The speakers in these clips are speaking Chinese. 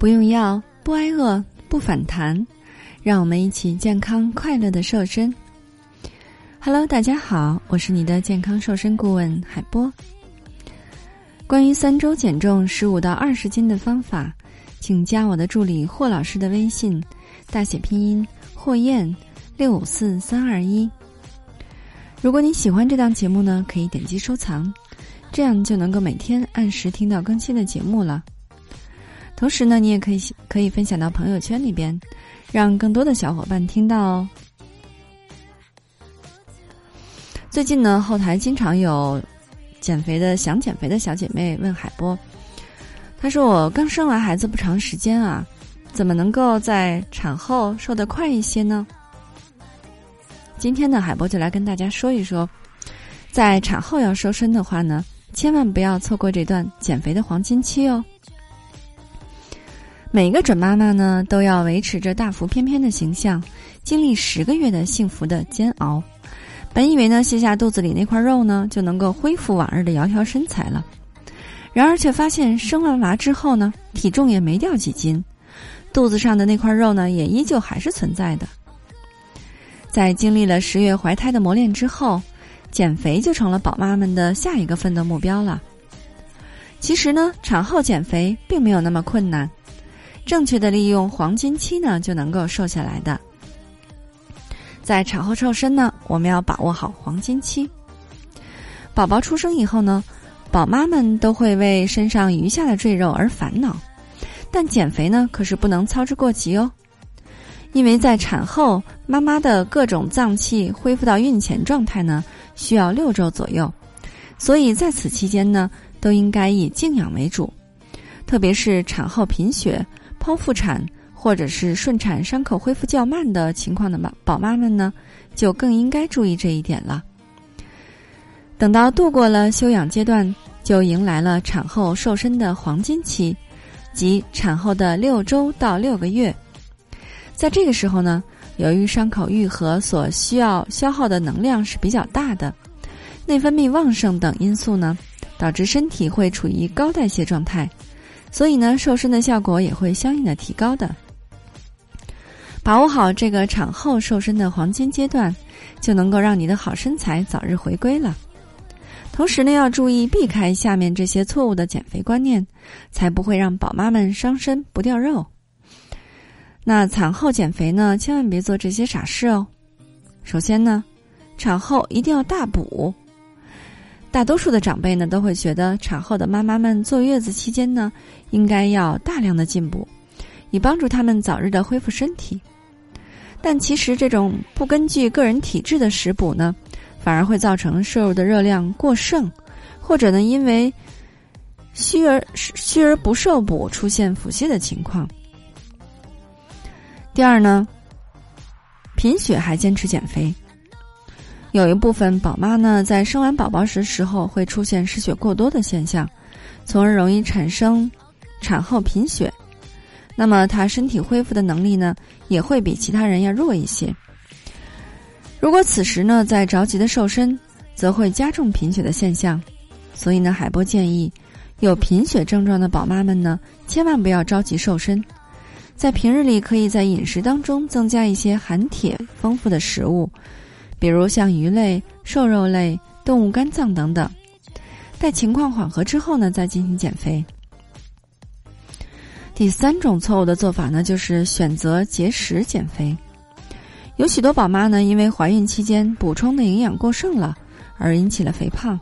不用药，不挨饿，不反弹，让我们一起健康快乐的瘦身。Hello，大家好，我是你的健康瘦身顾问海波。关于三周减重十五到二十斤的方法，请加我的助理霍老师的微信，大写拼音霍燕六五四三二一。如果你喜欢这档节目呢，可以点击收藏，这样就能够每天按时听到更新的节目了。同时呢，你也可以可以分享到朋友圈里边，让更多的小伙伴听到哦。最近呢，后台经常有减肥的想减肥的小姐妹问海波，她说：“我刚生完孩子不长时间啊，怎么能够在产后瘦得快一些呢？”今天呢，海波就来跟大家说一说，在产后要瘦身的话呢，千万不要错过这段减肥的黄金期哦。每个准妈妈呢，都要维持着大腹翩翩的形象，经历十个月的幸福的煎熬。本以为呢，卸下肚子里那块肉呢，就能够恢复往日的窈窕身材了。然而，却发现生完娃之后呢，体重也没掉几斤，肚子上的那块肉呢，也依旧还是存在的。在经历了十月怀胎的磨练之后，减肥就成了宝妈们的下一个奋斗目标了。其实呢，产后减肥并没有那么困难。正确的利用黄金期呢，就能够瘦下来的。在产后瘦身呢，我们要把握好黄金期。宝宝出生以后呢，宝妈们都会为身上余下的赘肉而烦恼，但减肥呢，可是不能操之过急哦。因为在产后，妈妈的各种脏器恢复到孕前状态呢，需要六周左右，所以在此期间呢，都应该以静养为主，特别是产后贫血。剖腹产或者是顺产伤口恢复较慢的情况的宝宝妈们呢，就更应该注意这一点了。等到度过了休养阶段，就迎来了产后瘦身的黄金期，即产后的六周到六个月。在这个时候呢，由于伤口愈合所需要消耗的能量是比较大的，内分泌旺盛等因素呢，导致身体会处于高代谢状态。所以呢，瘦身的效果也会相应的提高的。把握好这个产后瘦身的黄金阶段，就能够让你的好身材早日回归了。同时呢，要注意避开下面这些错误的减肥观念，才不会让宝妈们伤身不掉肉。那产后减肥呢，千万别做这些傻事哦。首先呢，产后一定要大补。大多数的长辈呢，都会觉得产后的妈妈们坐月子期间呢，应该要大量的进补，以帮助他们早日的恢复身体。但其实这种不根据个人体质的食补呢，反而会造成摄入的热量过剩，或者呢，因为虚而虚而不受补，出现腹泻的情况。第二呢，贫血还坚持减肥。有一部分宝妈呢，在生完宝宝时时候会出现失血过多的现象，从而容易产生产后贫血。那么，她身体恢复的能力呢，也会比其他人要弱一些。如果此时呢，在着急的瘦身，则会加重贫血的现象。所以呢，海波建议，有贫血症状的宝妈们呢，千万不要着急瘦身，在平日里可以在饮食当中增加一些含铁丰富的食物。比如像鱼类、瘦肉类、动物肝脏等等，待情况缓和之后呢，再进行减肥。第三种错误的做法呢，就是选择节食减肥。有许多宝妈呢，因为怀孕期间补充的营养过剩了，而引起了肥胖，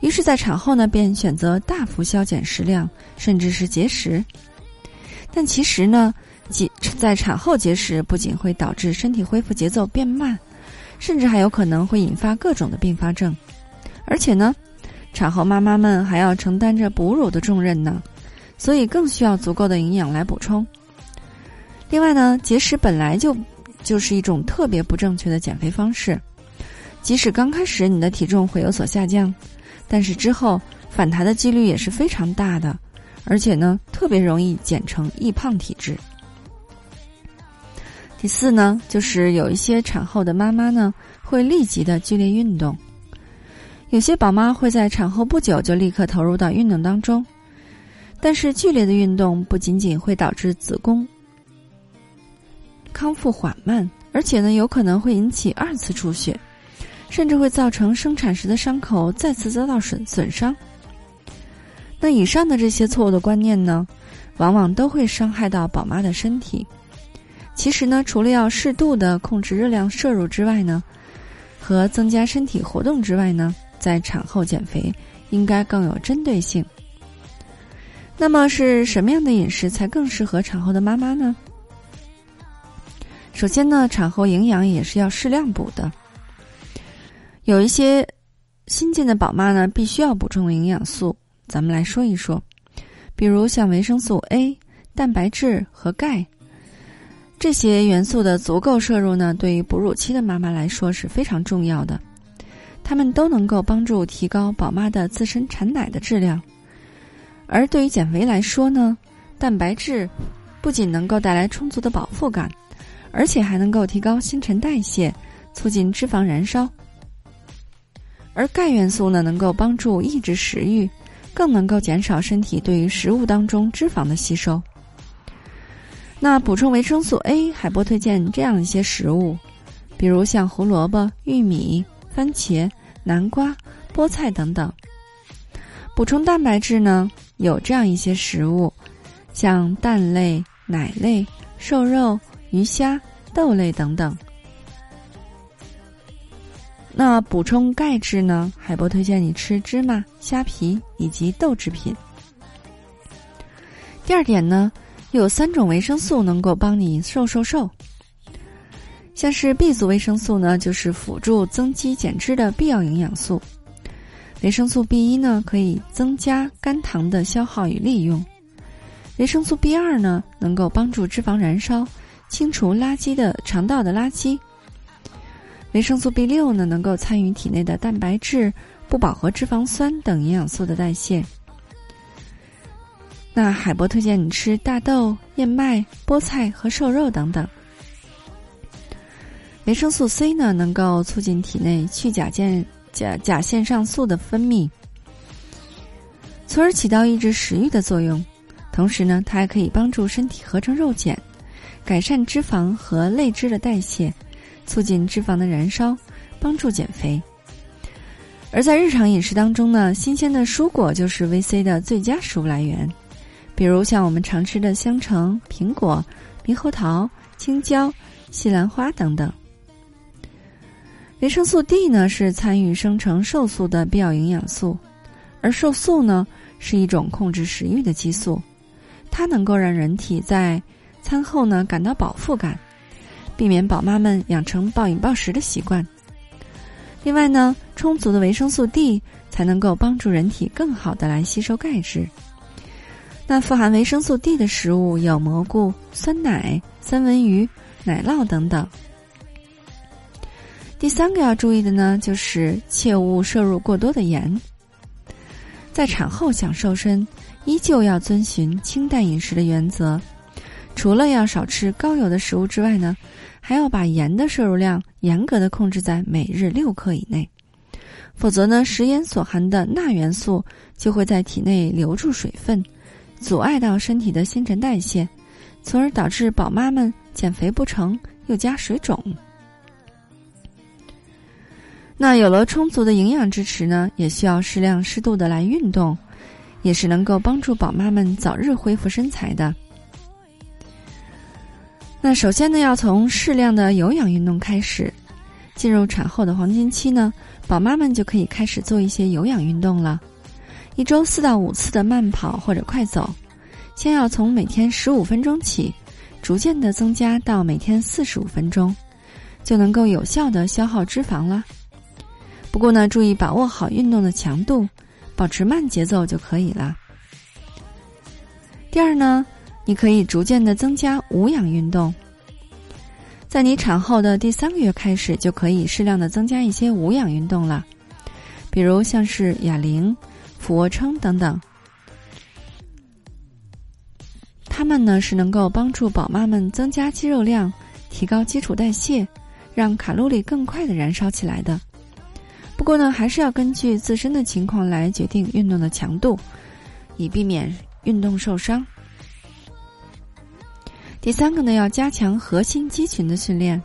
于是，在产后呢，便选择大幅削减食量，甚至是节食。但其实呢，节在产后节食不仅会导致身体恢复节奏变慢。甚至还有可能会引发各种的并发症，而且呢，产后妈妈们还要承担着哺乳的重任呢，所以更需要足够的营养来补充。另外呢，节食本来就就是一种特别不正确的减肥方式，即使刚开始你的体重会有所下降，但是之后反弹的几率也是非常大的，而且呢，特别容易减成易胖体质。第四呢，就是有一些产后的妈妈呢，会立即的剧烈运动。有些宝妈会在产后不久就立刻投入到运动当中，但是剧烈的运动不仅仅会导致子宫康复缓慢，而且呢，有可能会引起二次出血，甚至会造成生产时的伤口再次遭到损损伤。那以上的这些错误的观念呢，往往都会伤害到宝妈的身体。其实呢，除了要适度的控制热量摄入之外呢，和增加身体活动之外呢，在产后减肥应该更有针对性。那么是什么样的饮食才更适合产后的妈妈呢？首先呢，产后营养也是要适量补的。有一些新进的宝妈呢，必须要补充营养素，咱们来说一说。比如像维生素 A、蛋白质和钙这些元素的足够摄入呢，对于哺乳期的妈妈来说是非常重要的。它们都能够帮助提高宝妈的自身产奶的质量。而对于减肥来说呢，蛋白质不仅能够带来充足的饱腹感，而且还能够提高新陈代谢，促进脂肪燃烧。而钙元素呢，能够帮助抑制食欲，更能够减少身体对于食物当中脂肪的吸收。那补充维生素 A，海波推荐这样一些食物，比如像胡萝卜、玉米、番茄、南瓜、菠菜等等。补充蛋白质呢？有这样一些食物，像蛋类、奶类、瘦肉、鱼虾、豆类等等。那补充钙质呢？海波推荐你吃芝麻、虾皮以及豆制品。第二点呢，有三种维生素能够帮你瘦瘦瘦，像是 B 族维生素呢，就是辅助增肌减脂的必要营养素。维生素 B 一呢，可以增加肝糖的消耗与利用；维生素 B 二呢，能够帮助脂肪燃烧，清除垃圾的肠道的垃圾；维生素 B 六呢，能够参与体内的蛋白质、不饱和脂肪酸等营养素的代谢。那海博推荐你吃大豆、燕麦、菠菜和瘦肉等等。维生素 C 呢，能够促进体内去甲健。甲甲腺上素的分泌，从而起到抑制食欲的作用。同时呢，它还可以帮助身体合成肉碱，改善脂肪和类脂的代谢，促进脂肪的燃烧，帮助减肥。而在日常饮食当中呢，新鲜的蔬果就是 VC 的最佳食物来源，比如像我们常吃的香橙、苹果、猕猴桃、青椒、西兰花等等。维生素 D 呢是参与生成瘦素的必要营养素，而瘦素呢是一种控制食欲的激素，它能够让人体在餐后呢感到饱腹感，避免宝妈们养成暴饮暴食的习惯。另外呢，充足的维生素 D 才能够帮助人体更好的来吸收钙质。那富含维生素 D 的食物有蘑菇、酸奶、三文鱼、奶酪等等。第三个要注意的呢，就是切勿摄入过多的盐。在产后想瘦身，依旧要遵循清淡饮食的原则。除了要少吃高油的食物之外呢，还要把盐的摄入量严格的控制在每日六克以内。否则呢，食盐所含的钠元素就会在体内留住水分，阻碍到身体的新陈代谢，从而导致宝妈们减肥不成又加水肿。那有了充足的营养支持呢，也需要适量适度的来运动，也是能够帮助宝妈们早日恢复身材的。那首先呢，要从适量的有氧运动开始。进入产后的黄金期呢，宝妈们就可以开始做一些有氧运动了。一周四到五次的慢跑或者快走，先要从每天十五分钟起，逐渐的增加到每天四十五分钟，就能够有效的消耗脂肪了。不过呢，注意把握好运动的强度，保持慢节奏就可以了。第二呢，你可以逐渐的增加无氧运动，在你产后的第三个月开始，就可以适量的增加一些无氧运动了，比如像是哑铃、俯卧撑等等。它们呢是能够帮助宝妈们增加肌肉量，提高基础代谢，让卡路里更快的燃烧起来的。不过呢，还是要根据自身的情况来决定运动的强度，以避免运动受伤。第三个呢，要加强核心肌群的训练。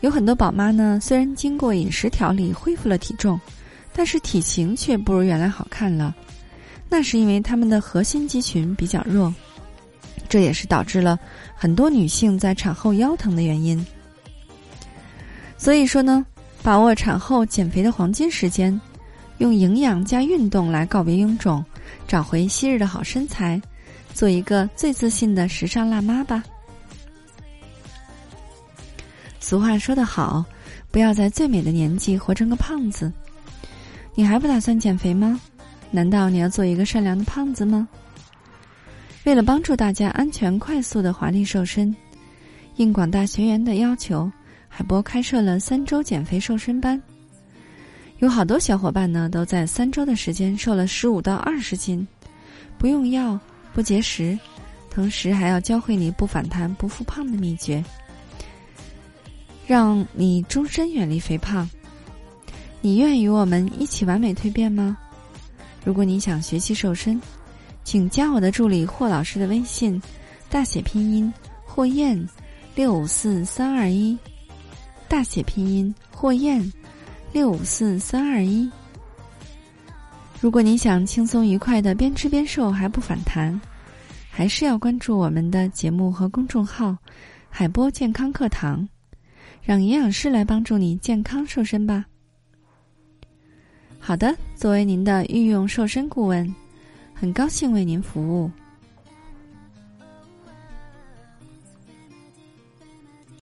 有很多宝妈呢，虽然经过饮食调理恢复了体重，但是体型却不如原来好看了。那是因为她们的核心肌群比较弱，这也是导致了很多女性在产后腰疼的原因。所以说呢，把握产后减肥的黄金时间，用营养加运动来告别臃肿，找回昔日的好身材。做一个最自信的时尚辣妈吧。俗话说得好，不要在最美的年纪活成个胖子。你还不打算减肥吗？难道你要做一个善良的胖子吗？为了帮助大家安全快速的华丽瘦身，应广大学员的要求，海波开设了三周减肥瘦身班。有好多小伙伴呢，都在三周的时间瘦了十五到二十斤，不用药。不节食，同时还要教会你不反弹、不复胖的秘诀，让你终身远离肥胖。你愿与我们一起完美蜕变吗？如果你想学习瘦身，请加我的助理霍老师的微信，大写拼音霍燕六五四三二一，大写拼音霍燕六五四三二一。如果你想轻松愉快的边吃边瘦还不反弹，还是要关注我们的节目和公众号“海波健康课堂”，让营养师来帮助你健康瘦身吧。好的，作为您的御用瘦身顾问，很高兴为您服务。